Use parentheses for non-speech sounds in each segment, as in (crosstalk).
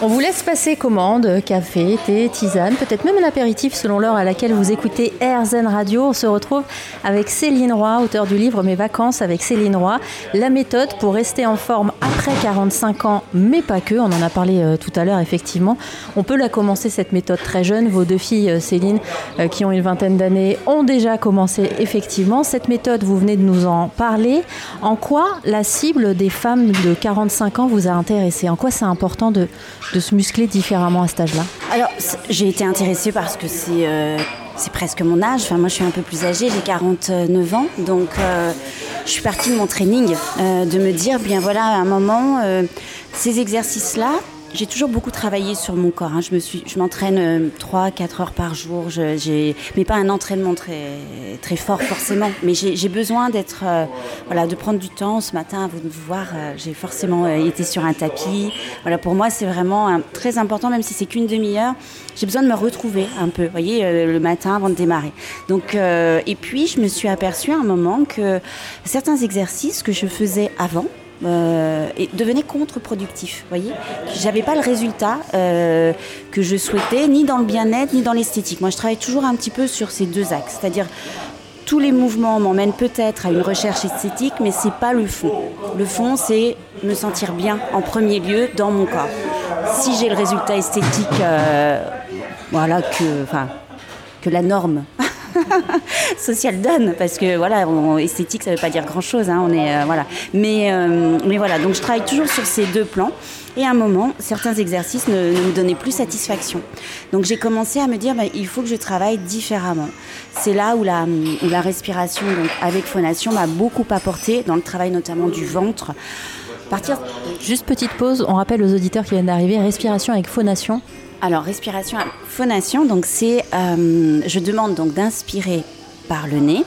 On vous laisse passer commande, café, thé, tisane, peut-être même un apéritif selon l'heure à laquelle vous écoutez RZN Radio. On se retrouve avec Céline Roy, auteur du livre Mes vacances avec Céline Roy. La méthode pour rester en forme après 45 ans, mais pas que. On en a parlé euh, tout à l'heure, effectivement. On peut la commencer, cette méthode très jeune. Vos deux filles, euh, Céline, euh, qui ont une vingtaine d'années, ont déjà commencé, effectivement. Cette méthode, vous venez de nous en parler. En quoi la cible des femmes de 45 ans vous a intéressé En quoi c'est important de de se muscler différemment à cet âge-là Alors, j'ai été intéressée parce que c'est euh, c'est presque mon âge. Enfin, moi, je suis un peu plus âgée, j'ai 49 ans. Donc, euh, je suis partie de mon training euh, de me dire, bien voilà, à un moment, ces exercices-là, j'ai toujours beaucoup travaillé sur mon corps. Hein. Je me suis, je m'entraîne 3-4 euh, heures par jour. Je, mais pas un entraînement très, très fort forcément. Mais j'ai, besoin d'être, euh, voilà, de prendre du temps. Ce matin, vous de vous voir, euh, j'ai forcément été sur un tapis. Voilà, pour moi, c'est vraiment très important, même si c'est qu'une demi-heure. J'ai besoin de me retrouver un peu, vous voyez, le matin avant de démarrer. Donc, et puis, je me suis aperçue à un moment que certains exercices que je faisais avant, euh, et devenait contre-productif. Voyez, j'avais pas le résultat euh, que je souhaitais, ni dans le bien-être, ni dans l'esthétique. Moi, je travaille toujours un petit peu sur ces deux axes, c'est-à-dire tous les mouvements m'emmènent peut-être à une recherche esthétique, mais c'est pas le fond. Le fond, c'est me sentir bien en premier lieu dans mon corps. Si j'ai le résultat esthétique, euh, voilà que, que la norme (laughs) (laughs) social donne, parce que voilà, esthétique, ça ne veut pas dire grand-chose. Hein, on est euh, voilà, mais euh, mais voilà, donc je travaille toujours sur ces deux plans. Et à un moment, certains exercices ne, me donnaient plus satisfaction. Donc j'ai commencé à me dire, bah, il faut que je travaille différemment. C'est là où la, où la respiration donc, avec phonation m'a beaucoup apporté dans le travail notamment du ventre. Juste petite pause, on rappelle aux auditeurs qui viennent d'arriver, respiration avec phonation, alors, respiration, phonation, donc c'est, euh, je demande donc d'inspirer par le nez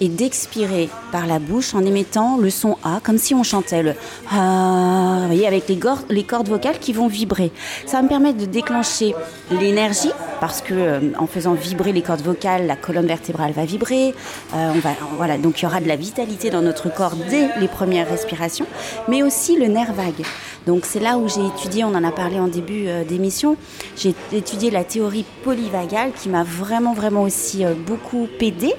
et d'expirer par la bouche en émettant le son A, comme si on chantait le A, vous voyez, avec les, les cordes vocales qui vont vibrer. Ça va me permettre de déclencher l'énergie, parce que euh, en faisant vibrer les cordes vocales, la colonne vertébrale va vibrer. Euh, on va, voilà, donc il y aura de la vitalité dans notre corps dès les premières respirations, mais aussi le nerf vague. Donc c'est là où j'ai étudié, on en a parlé en début euh, d'émission, j'ai étudié la théorie polyvagale qui m'a vraiment, vraiment aussi beaucoup aidé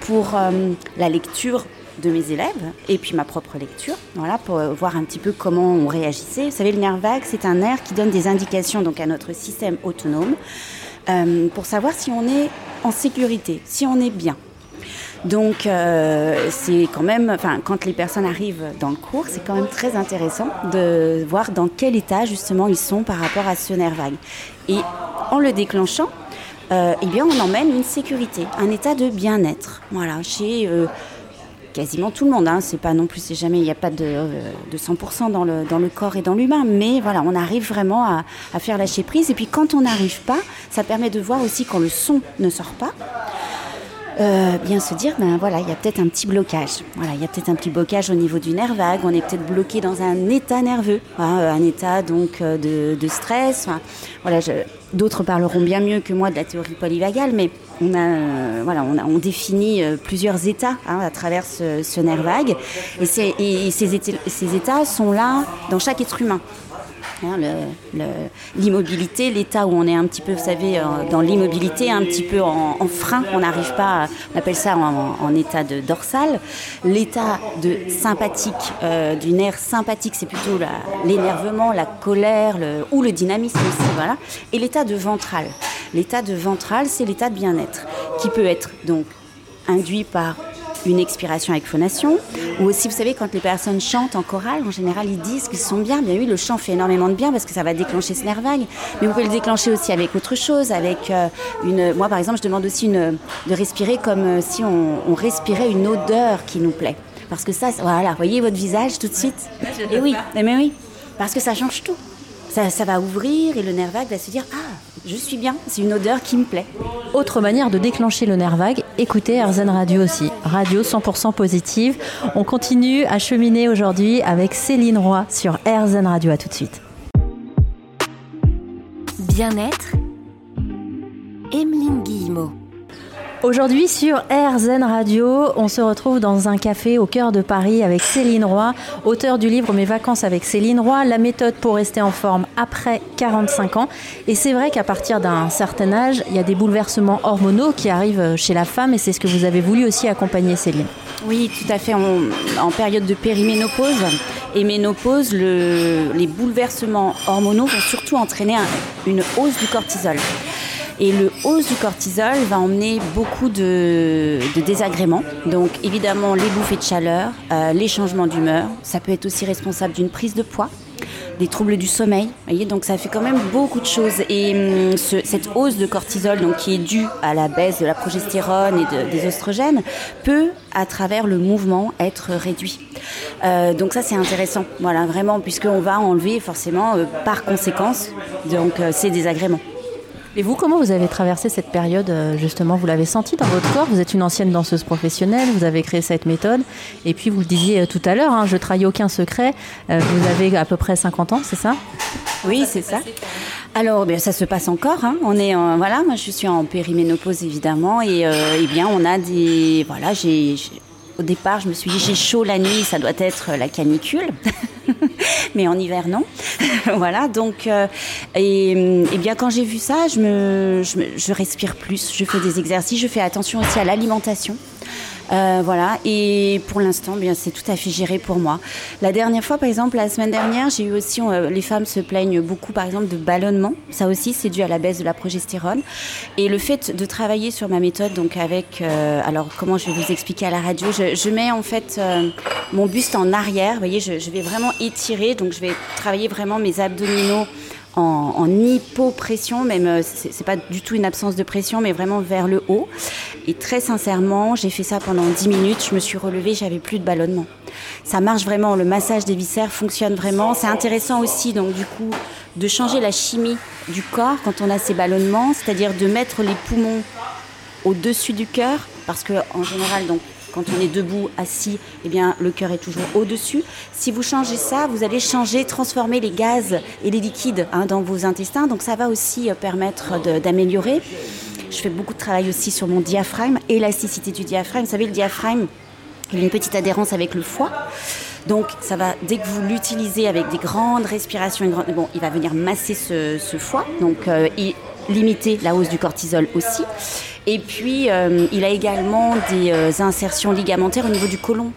pour euh, la lecture de mes élèves et puis ma propre lecture, voilà, pour euh, voir un petit peu comment on réagissait. Vous savez, le nerf vague, c'est un nerf qui donne des indications donc à notre système autonome euh, pour savoir si on est en sécurité, si on est bien. Donc c'est quand même, enfin quand les personnes arrivent dans le cours, c'est quand même très intéressant de voir dans quel état justement ils sont par rapport à ce nerf vague. Et en le déclenchant, euh, eh bien, on emmène une sécurité, un état de bien-être. Voilà, chez euh, quasiment tout le monde. Hein. C'est pas non plus, c'est jamais, il n'y a pas de, 100% euh, dans le, dans le corps et dans l'humain. Mais voilà, on arrive vraiment à, à faire lâcher prise. Et puis quand on n'arrive pas, ça permet de voir aussi quand le son ne sort pas. Euh, bien se dire, ben voilà, il y a peut-être un petit blocage. Voilà, il y a peut-être un petit blocage au niveau du nerf vague. On est peut-être bloqué dans un état nerveux, hein, un état donc euh, de, stress. voilà, d'autres parleront bien mieux que moi de la théorie polyvagale, mais on a, euh, voilà, on, a, on définit plusieurs états hein, à travers ce, nerf vague, et, ces états sont là dans chaque être humain. Hein, l'immobilité, l'état où on est un petit peu, vous savez, euh, dans l'immobilité, un petit peu en, frein, on n'arrive pas, on appelle ça en, état de dorsal. L'état de sympathique, euh, du nerf sympathique, c'est plutôt l'énervement, la, colère ou le dynamisme aussi, voilà. Et l'état de ventral. L'état de ventral, c'est l'état de bien-être, qui peut être donc induit par une expiration avec phonation. Ou aussi, vous savez, quand les personnes chantent en chorale, en général, ils disent qu'ils sont bien. Bien oui, le chant fait énormément de bien parce que ça va déclencher ce nerf vague. Mais vous pouvez le déclencher aussi avec autre chose, avec euh, une. Moi, par exemple, je demande aussi une, de respirer comme euh, si on, respirait une odeur qui nous plaît. Parce que ça, voilà, voyez votre visage tout de suite. (laughs) Et oui, mais oui, parce que ça change tout. Ça, ça va ouvrir et le nerf vague va se dire Ah, je suis bien, c'est une odeur qui me plaît. Autre manière de déclencher le nerf vague, écoutez Erzen Radio aussi. Radio 100% positive. On continue à cheminer aujourd'hui avec Céline Roy sur Erzen Radio. À tout de suite. Bien-être, Emeline Guillemot. Aujourd'hui sur RZN Radio, on se retrouve dans un café au cœur de Paris avec Céline Roy, auteur du livre Mes vacances avec Céline Roy, la méthode pour rester en forme après 45 ans. Et c'est vrai qu'à partir d'un certain âge, il y a des bouleversements hormonaux qui arrivent chez la femme et c'est ce que vous avez voulu aussi accompagner Céline. Oui, tout à fait. en période de périménopause et ménopause, les bouleversements hormonaux vont surtout entraîner une hausse du cortisol. Et le hausse du cortisol va emmener beaucoup de, désagréments. Donc évidemment les bouffées de chaleur, euh, les changements d'humeur. Ça peut être aussi responsable d'une prise de poids des troubles du sommeil. Voyez, donc ça fait quand même beaucoup de choses. Et hum, cette hausse de cortisol, donc qui est due à la baisse de la progestérone et des oestrogènes, peut, à travers le mouvement, être réduit. Euh, donc ça c'est intéressant, voilà vraiment, puisqu'on va enlever forcément euh, par conséquence donc ces désagréments. Et vous, comment vous avez traversé cette période euh, justement Vous l'avez senti dans votre corps Vous êtes une ancienne danseuse professionnelle, vous avez créé cette méthode. Et puis vous le disiez euh, tout à l'heure, hein, je trahis aucun secret. Euh, vous avez à peu près 50 ans, c'est ça? Oui, c'est ça. Alors, bien, ça se passe encore. Hein. On est, voilà, moi je suis en périménopause évidemment, et eh bien on a des, voilà, j'ai au départ, je me suis dit, j'ai chaud la nuit, ça doit être la canicule. (laughs) (laughs) Mais en hiver, non. (laughs) voilà, donc, euh, et, bien quand j'ai vu ça, je, respire plus, je fais des exercices, je fais attention aussi à l'alimentation. Euh, voilà, et pour l'instant, bien, c'est tout à fait géré pour moi. La dernière fois, par exemple, la semaine dernière, j'ai eu aussi, euh, les femmes se plaignent beaucoup, par exemple, de ballonnement. Ça aussi, c'est dû à la baisse de la progestérone. Et le fait de travailler sur ma méthode, donc avec, euh, alors comment je vais vous expliquer à la radio, je, mets en fait mon buste en arrière. Vous voyez, je, je vais vraiment étirer, donc je vais travailler vraiment mes abdominaux en, hypopression, même euh, c'est pas du tout une absence de pression, mais vraiment vers le haut. Et très sincèrement, j'ai fait ça pendant 10 minutes, je me suis relevée, j'avais plus de ballonnement. Ça marche vraiment, le massage des viscères fonctionne vraiment. C'est intéressant aussi, donc du coup, de changer la chimie du corps quand on a ces ballonnements, c'est-à-dire de mettre les poumons au-dessus du cœur, parce que en général, donc quand on est debout, assis, eh bien, le cœur est toujours au-dessus. Si vous changez ça, vous allez changer, transformer les gaz et les liquides hein, dans vos intestins. Donc ça va aussi euh, permettre d'améliorer. Je fais beaucoup de travail aussi sur mon diaphragme, élasticité du diaphragme. Vous savez, le diaphragme, il a une petite adhérence avec le foie. Donc, ça va, dès que vous l'utilisez avec des grandes respirations, bon, il va venir masser ce, foie, donc euh, et limiter la hausse du cortisol aussi. Et puis, euh, il a également des euh, insertions ligamentaires au niveau du côlon.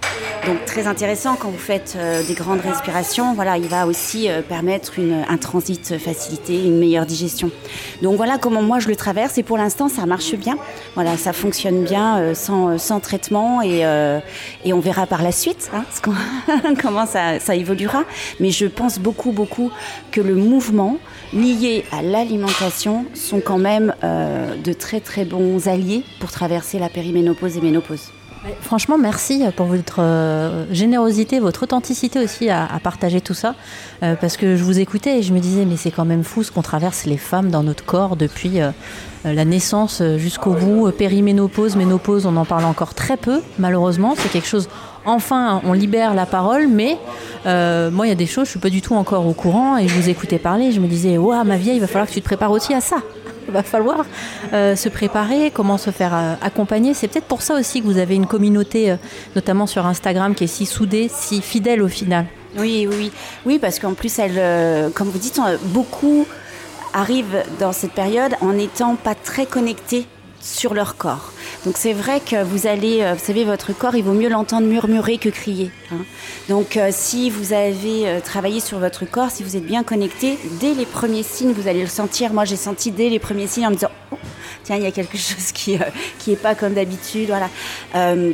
Donc, très intéressant quand vous faites euh, des grandes respirations. Voilà, il va aussi permettre un transit facilité, une meilleure digestion. Donc, voilà comment moi je le traverse. Et pour l'instant, ça marche bien. Voilà, ça fonctionne bien sans, traitement. Et, on verra par la suite hein, (laughs) comment ça, évoluera. Mais je pense beaucoup, beaucoup que le mouvement liés à l'alimentation sont quand même de très, très bons alliés pour traverser la périménopause et ménopause. Franchement, merci pour votre euh, générosité, votre authenticité aussi à, partager tout ça. Euh, parce que je vous écoutais et je me disais, mais c'est quand même fou ce qu'on traverse les femmes dans notre corps depuis euh, la naissance jusqu'au bout. Périménopause, ménopause, on en parle encore très peu, malheureusement. C'est quelque chose, enfin, on libère la parole, mais moi, il y a des choses, je suis pas du tout encore au courant et je vous écoutais parler. Je me disais, waouh, ma vieille, il va falloir que tu te prépares aussi à ça va falloir euh, se préparer, comment se faire euh, accompagner. C'est peut-être pour ça aussi que vous avez une communauté, euh, notamment sur Instagram, qui est si soudée, si fidèle au final. Oui, oui, oui, parce qu'en plus, elle, comme vous dites, beaucoup arrivent dans cette période en n'étant pas très connectés sur leur corps. Donc c'est vrai que vous allez, euh, vous savez, votre corps, il vaut mieux l'entendre murmurer que crier. Hein. Donc euh, si vous avez euh, travaillé sur votre corps, si vous êtes bien connecté, dès les premiers signes, vous allez le sentir. Moi, j'ai senti dès les premiers signes en me disant, oh, tiens, il y a quelque (laughs) chose qui euh, qui pas comme d'habitude. Voilà.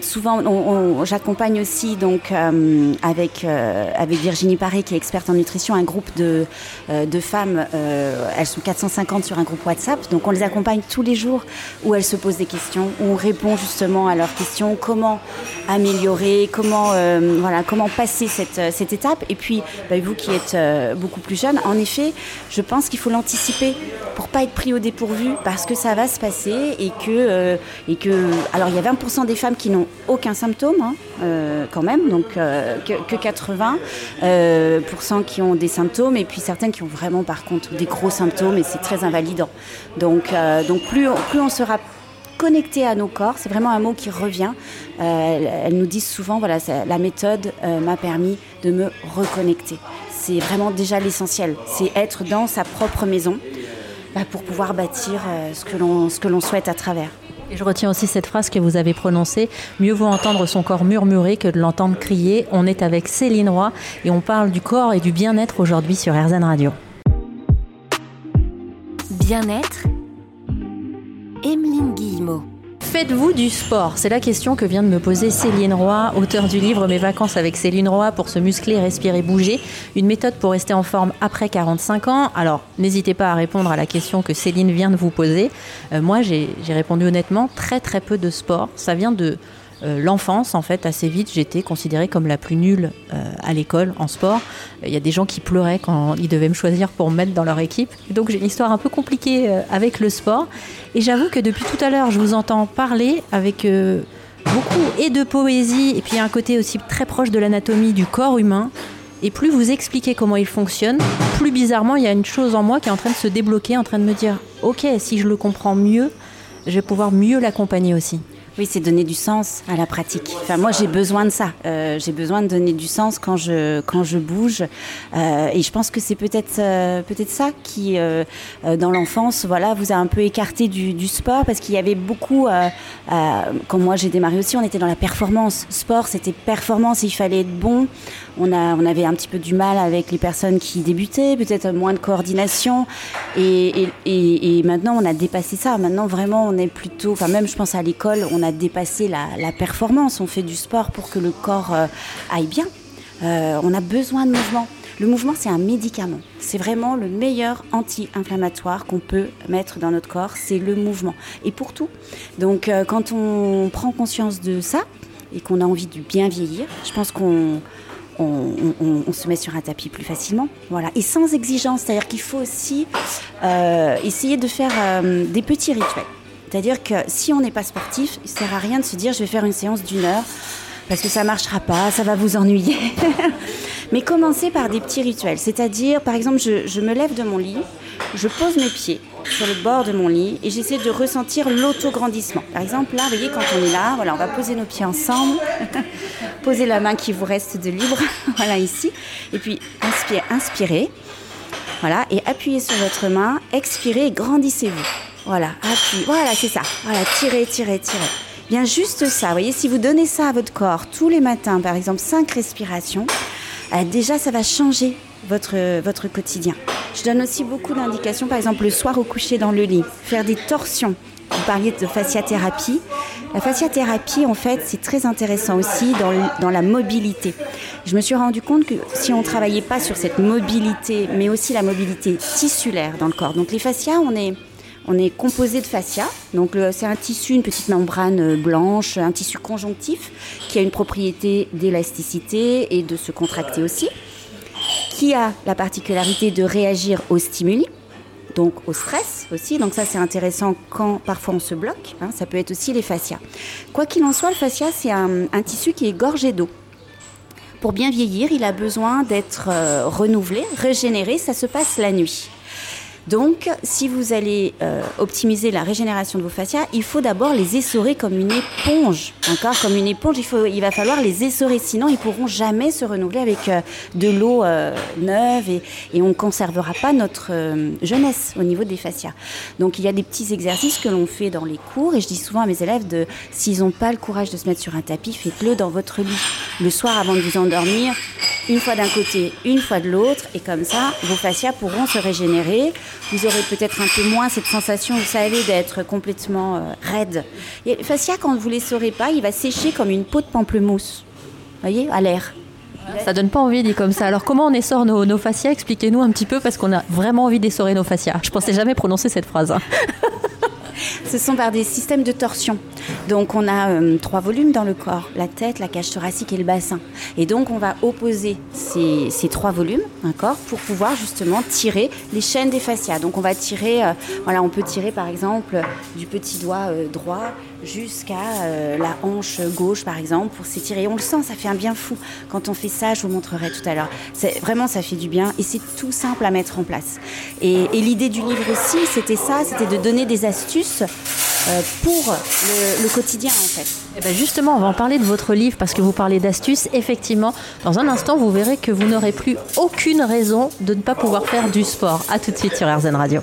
Souvent, j'accompagne aussi donc avec avec Virginie Paré, qui est experte en nutrition, un groupe de de femmes. elles sont 450 sur un groupe WhatsApp. Donc, on les accompagne tous les jours où elles se posent des questions, on répond justement à leurs questions, comment améliorer, comment voilà, comment passer cette cette étape. Et puis, bah, vous qui êtes beaucoup plus jeune, en effet, je pense qu'il faut l'anticiper pour pas être pris au dépourvu, parce que ça va se passer et que, euh, et que alors il y a 20% des femmes qui n'ont aucun symptôme hein, euh, quand même, donc euh, que, 80% qui ont des symptômes et puis certaines qui ont vraiment par contre des gros symptômes et c'est très invalidant. Donc, donc plus, plus on sera connecter à nos corps. C'est vraiment un mot qui revient. Euh, elles, nous disent souvent, voilà, la méthode euh, m'a permis de me reconnecter. C'est vraiment déjà l'essentiel. C'est être dans sa propre maison bah, pour pouvoir bâtir euh, ce que l'on souhaite à travers. Et je retiens aussi cette phrase que vous avez prononcée mieux vaut entendre son corps murmurer que de l'entendre crier. On est avec Céline Roy et on parle du corps et du bien-être aujourd'hui sur RZN Radio. Bien-être Emeline Guillemot. Faites-vous du sport C'est la question que vient de me poser Céline Roy, auteur du livre Mes vacances avec Céline Roy pour se muscler, respirer, bouger. Une méthode pour rester en forme après 45 ans. Alors, n'hésitez pas à répondre à la question que Céline vient de vous poser. Euh, moi, j'ai répondu honnêtement, très très peu de sport. Ça vient de euh, l'enfance, en fait, assez vite, j'étais considérée comme la plus nulle euh, à l'école en sport. Il y a des gens qui pleuraient quand ils devaient me choisir pour me mettre dans leur équipe. Donc j'ai une histoire un peu compliquée euh, avec le sport. Et j'avoue que depuis tout à l'heure, je vous entends parler avec beaucoup et de poésie, et puis un côté aussi très proche de l'anatomie du corps humain. Et plus vous expliquez comment il fonctionne, plus bizarrement, il y a une chose en moi qui est en train de se débloquer, en train de me dire, ok, si je le comprends mieux, je vais pouvoir mieux l'accompagner aussi. Oui, c'est donner du sens à la pratique. Enfin, moi, j'ai besoin de ça. Euh, j'ai besoin de donner du sens quand je quand je bouge. Euh, et je pense que c'est peut-être euh, peut-être ça qui, dans l'enfance, voilà, vous a un peu écarté du, du sport parce qu'il y avait beaucoup. quand moi j'ai démarré aussi, on était dans la performance. Sport, c'était performance. il fallait être bon. On avait un petit peu du mal avec les personnes qui débutaient, peut-être moins de coordination. Et, maintenant, on a dépassé ça. Maintenant, vraiment, on est plutôt. Enfin, même, je pense à l'école, on a dépasser la, performance, on fait du sport pour que le corps euh, aille bien. Euh, on a besoin de mouvement. Le mouvement, c'est un médicament. C'est vraiment le meilleur anti-inflammatoire qu'on peut mettre dans notre corps, c'est le mouvement. Et pour tout. Donc, euh, quand on prend conscience de ça et qu'on a envie de bien vieillir, je pense qu'on on, se met sur un tapis plus facilement. Voilà. Et sans exigence, c'est-à-dire qu'il faut aussi essayer de faire des petits rituels. C'est-à-dire que si on n'est pas sportif, il ne sert à rien de se dire je vais faire une séance d'une heure parce que ça ne marchera pas, ça va vous ennuyer. (laughs) Mais commencez par des petits rituels. C'est-à-dire, par exemple, je, me lève de mon lit, je pose mes pieds sur le bord de mon lit et j'essaie de ressentir l'autograndissement. Par exemple, là, vous voyez, quand on est là, voilà, on va poser nos pieds ensemble, (laughs) poser la main qui vous reste de libre, (laughs) voilà, ici, et puis inspirez, inspirez, voilà, et appuyez sur votre main, expirez grandissez-vous. Voilà, appuie. Voilà, c'est ça. Voilà, tirez, tirez, tirez. Bien juste ça. Vous voyez, si vous donnez ça à votre corps tous les matins, par exemple 5 respirations, euh, déjà ça va changer votre, votre quotidien. Je donne aussi beaucoup d'indications, par exemple le soir au coucher dans le lit, faire des torsions. Vous parliez de fasciathérapie. La fasciathérapie, en fait, c'est très intéressant aussi dans, dans, la mobilité. Je me suis rendu compte que si on ne travaillait pas sur cette mobilité, mais aussi la mobilité tissulaire dans le corps, donc les fascias, on est on est composé de fascia, donc c'est un tissu, une petite membrane euh, blanche, un tissu conjonctif qui a une propriété d'élasticité et de se contracter aussi, qui a la particularité de réagir aux stimuli, donc au stress aussi. Donc ça c'est intéressant quand parfois on se bloque. Hein, ça peut être aussi les fascias. Quoi qu'il en soit, le fascia c'est un, tissu qui est gorgé d'eau. Pour bien vieillir, il a besoin d'être euh, renouvelé, régénéré. Ça se passe la nuit. Donc, si vous allez euh, optimiser la régénération de vos fascias, il faut d'abord les essorer comme une éponge. Encore comme une éponge, il, va falloir les essorer, sinon ils pourront jamais se renouveler avec euh, de l'eau euh, neuve et, on ne conservera pas notre jeunesse au niveau des fascias. Donc, il y a des petits exercices que l'on fait dans les cours et je dis souvent à mes élèves de, s'ils n'ont pas le courage de se mettre sur un tapis, faites-le dans votre lit. Le soir avant de vous endormir, une fois d'un côté, une fois de l'autre, et comme ça, vos fascias pourront se régénérer. Vous aurez peut-être un peu moins cette sensation, vous savez, d'être complètement euh, raide. Et le fascia, quand vous ne les saurez pas, il va sécher comme une peau de pamplemousse. Vous voyez, à l'air. Ça donne pas envie dit comme ça. Alors comment on essore nos, nos fascias? Expliquez-nous un petit peu parce qu'on a vraiment envie d'essorer nos fascias. Je pensais jamais prononcer cette phrase. Hein. Ce sont par des systèmes de torsion. Donc on a euh, trois volumes dans le corps, la tête, la cage thoracique et le bassin. Et donc on va opposer ces, trois volumes, d'accord, pour pouvoir justement tirer les chaînes des fascias. Donc on va tirer, euh, voilà, on peut tirer par exemple du petit doigt euh, droit jusqu'à la hanche gauche par exemple pour s'étirer. On le sent, ça fait un bien fou. Quand on fait ça, je vous montrerai tout à l'heure. Vraiment, ça fait du bien et c'est tout simple à mettre en place. Et l'idée du livre aussi, c'était ça, c'était de donner des astuces pour le, quotidien en fait. Eh ben justement, on va en parler de votre livre parce que vous parlez d'astuces. Effectivement, dans un instant, vous verrez que vous n'aurez plus aucune raison de ne pas pouvoir faire du sport. A tout de suite sur RZN Radio.